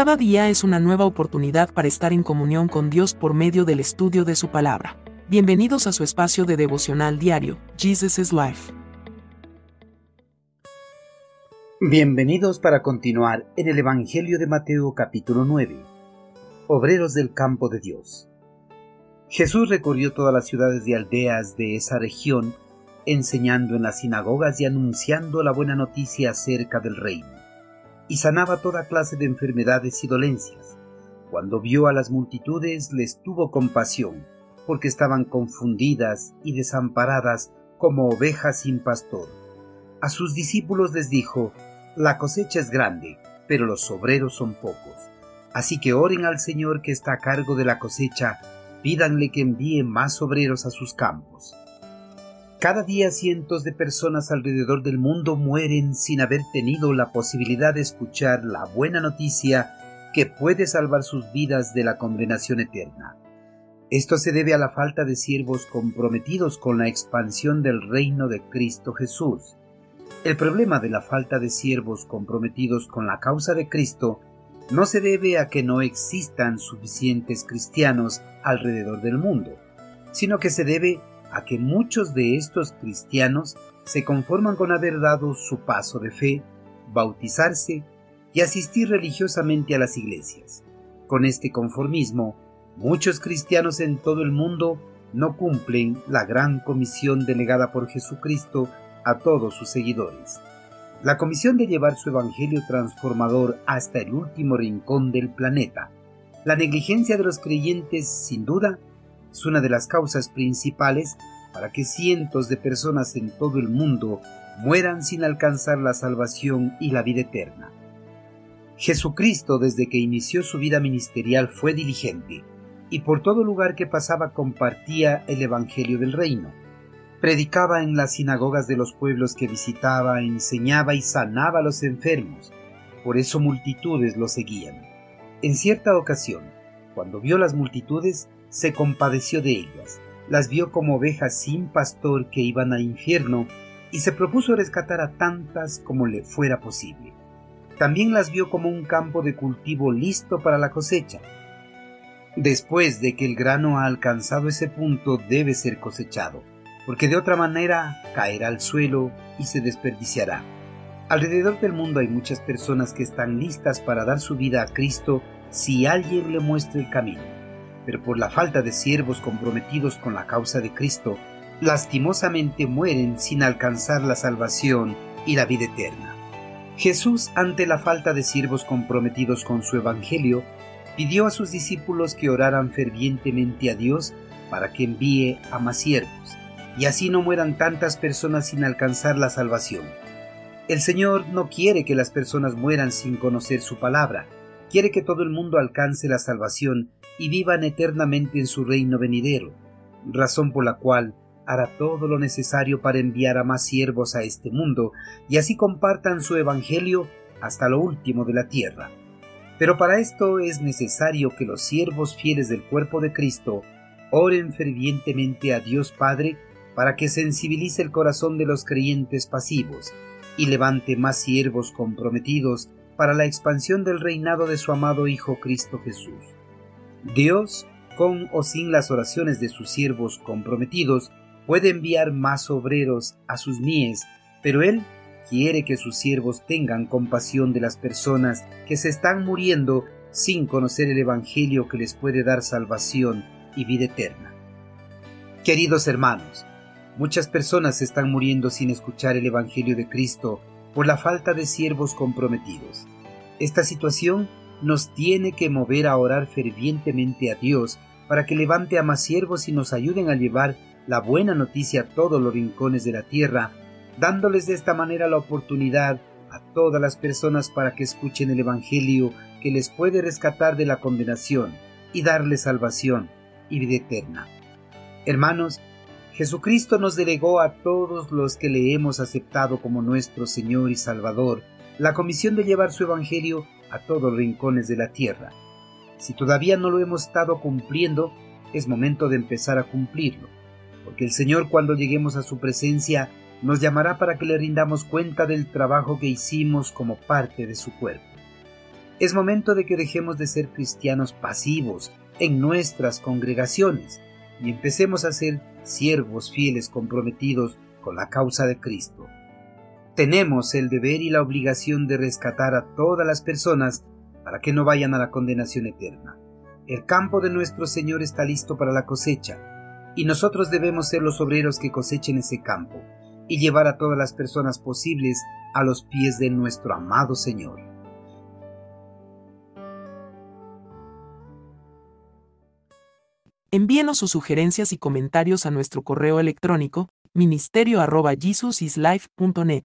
Cada día es una nueva oportunidad para estar en comunión con Dios por medio del estudio de su palabra. Bienvenidos a su espacio de devocional diario, Jesus is Life. Bienvenidos para continuar en el Evangelio de Mateo capítulo 9. Obreros del campo de Dios. Jesús recorrió todas las ciudades y aldeas de esa región, enseñando en las sinagogas y anunciando la buena noticia acerca del reino y sanaba toda clase de enfermedades y dolencias. Cuando vio a las multitudes les tuvo compasión, porque estaban confundidas y desamparadas como ovejas sin pastor. A sus discípulos les dijo, La cosecha es grande, pero los obreros son pocos. Así que oren al Señor que está a cargo de la cosecha, pídanle que envíe más obreros a sus campos. Cada día cientos de personas alrededor del mundo mueren sin haber tenido la posibilidad de escuchar la buena noticia que puede salvar sus vidas de la condenación eterna. Esto se debe a la falta de siervos comprometidos con la expansión del reino de Cristo Jesús. El problema de la falta de siervos comprometidos con la causa de Cristo no se debe a que no existan suficientes cristianos alrededor del mundo, sino que se debe a que muchos de estos cristianos se conforman con haber dado su paso de fe, bautizarse y asistir religiosamente a las iglesias. Con este conformismo, muchos cristianos en todo el mundo no cumplen la gran comisión delegada por Jesucristo a todos sus seguidores. La comisión de llevar su evangelio transformador hasta el último rincón del planeta. La negligencia de los creyentes, sin duda, es una de las causas principales para que cientos de personas en todo el mundo mueran sin alcanzar la salvación y la vida eterna. Jesucristo desde que inició su vida ministerial fue diligente y por todo lugar que pasaba compartía el Evangelio del Reino. Predicaba en las sinagogas de los pueblos que visitaba, enseñaba y sanaba a los enfermos. Por eso multitudes lo seguían. En cierta ocasión, cuando vio las multitudes, se compadeció de ellas, las vio como ovejas sin pastor que iban al infierno y se propuso rescatar a tantas como le fuera posible. También las vio como un campo de cultivo listo para la cosecha. Después de que el grano ha alcanzado ese punto debe ser cosechado, porque de otra manera caerá al suelo y se desperdiciará. Alrededor del mundo hay muchas personas que están listas para dar su vida a Cristo si alguien le muestra el camino pero por la falta de siervos comprometidos con la causa de Cristo, lastimosamente mueren sin alcanzar la salvación y la vida eterna. Jesús, ante la falta de siervos comprometidos con su Evangelio, pidió a sus discípulos que oraran fervientemente a Dios para que envíe a más siervos, y así no mueran tantas personas sin alcanzar la salvación. El Señor no quiere que las personas mueran sin conocer su palabra, quiere que todo el mundo alcance la salvación y vivan eternamente en su reino venidero, razón por la cual hará todo lo necesario para enviar a más siervos a este mundo y así compartan su evangelio hasta lo último de la tierra. Pero para esto es necesario que los siervos fieles del cuerpo de Cristo oren fervientemente a Dios Padre para que sensibilice el corazón de los creyentes pasivos y levante más siervos comprometidos para la expansión del reinado de su amado Hijo Cristo Jesús. Dios, con o sin las oraciones de sus siervos comprometidos, puede enviar más obreros a sus mies, pero Él quiere que sus siervos tengan compasión de las personas que se están muriendo sin conocer el Evangelio que les puede dar salvación y vida eterna. Queridos hermanos, muchas personas están muriendo sin escuchar el Evangelio de Cristo por la falta de siervos comprometidos. Esta situación nos tiene que mover a orar fervientemente a Dios para que levante a más siervos y nos ayuden a llevar la buena noticia a todos los rincones de la tierra, dándoles de esta manera la oportunidad a todas las personas para que escuchen el Evangelio que les puede rescatar de la condenación y darles salvación y vida eterna. Hermanos, Jesucristo nos delegó a todos los que le hemos aceptado como nuestro Señor y Salvador la comisión de llevar su Evangelio a todos rincones de la tierra. Si todavía no lo hemos estado cumpliendo, es momento de empezar a cumplirlo, porque el Señor cuando lleguemos a su presencia nos llamará para que le rindamos cuenta del trabajo que hicimos como parte de su cuerpo. Es momento de que dejemos de ser cristianos pasivos en nuestras congregaciones y empecemos a ser siervos fieles comprometidos con la causa de Cristo. Tenemos el deber y la obligación de rescatar a todas las personas para que no vayan a la condenación eterna. El campo de nuestro Señor está listo para la cosecha, y nosotros debemos ser los obreros que cosechen ese campo y llevar a todas las personas posibles a los pies de nuestro amado Señor. Envíenos sus sugerencias y comentarios a nuestro correo electrónico ministerio.jesusislife.net.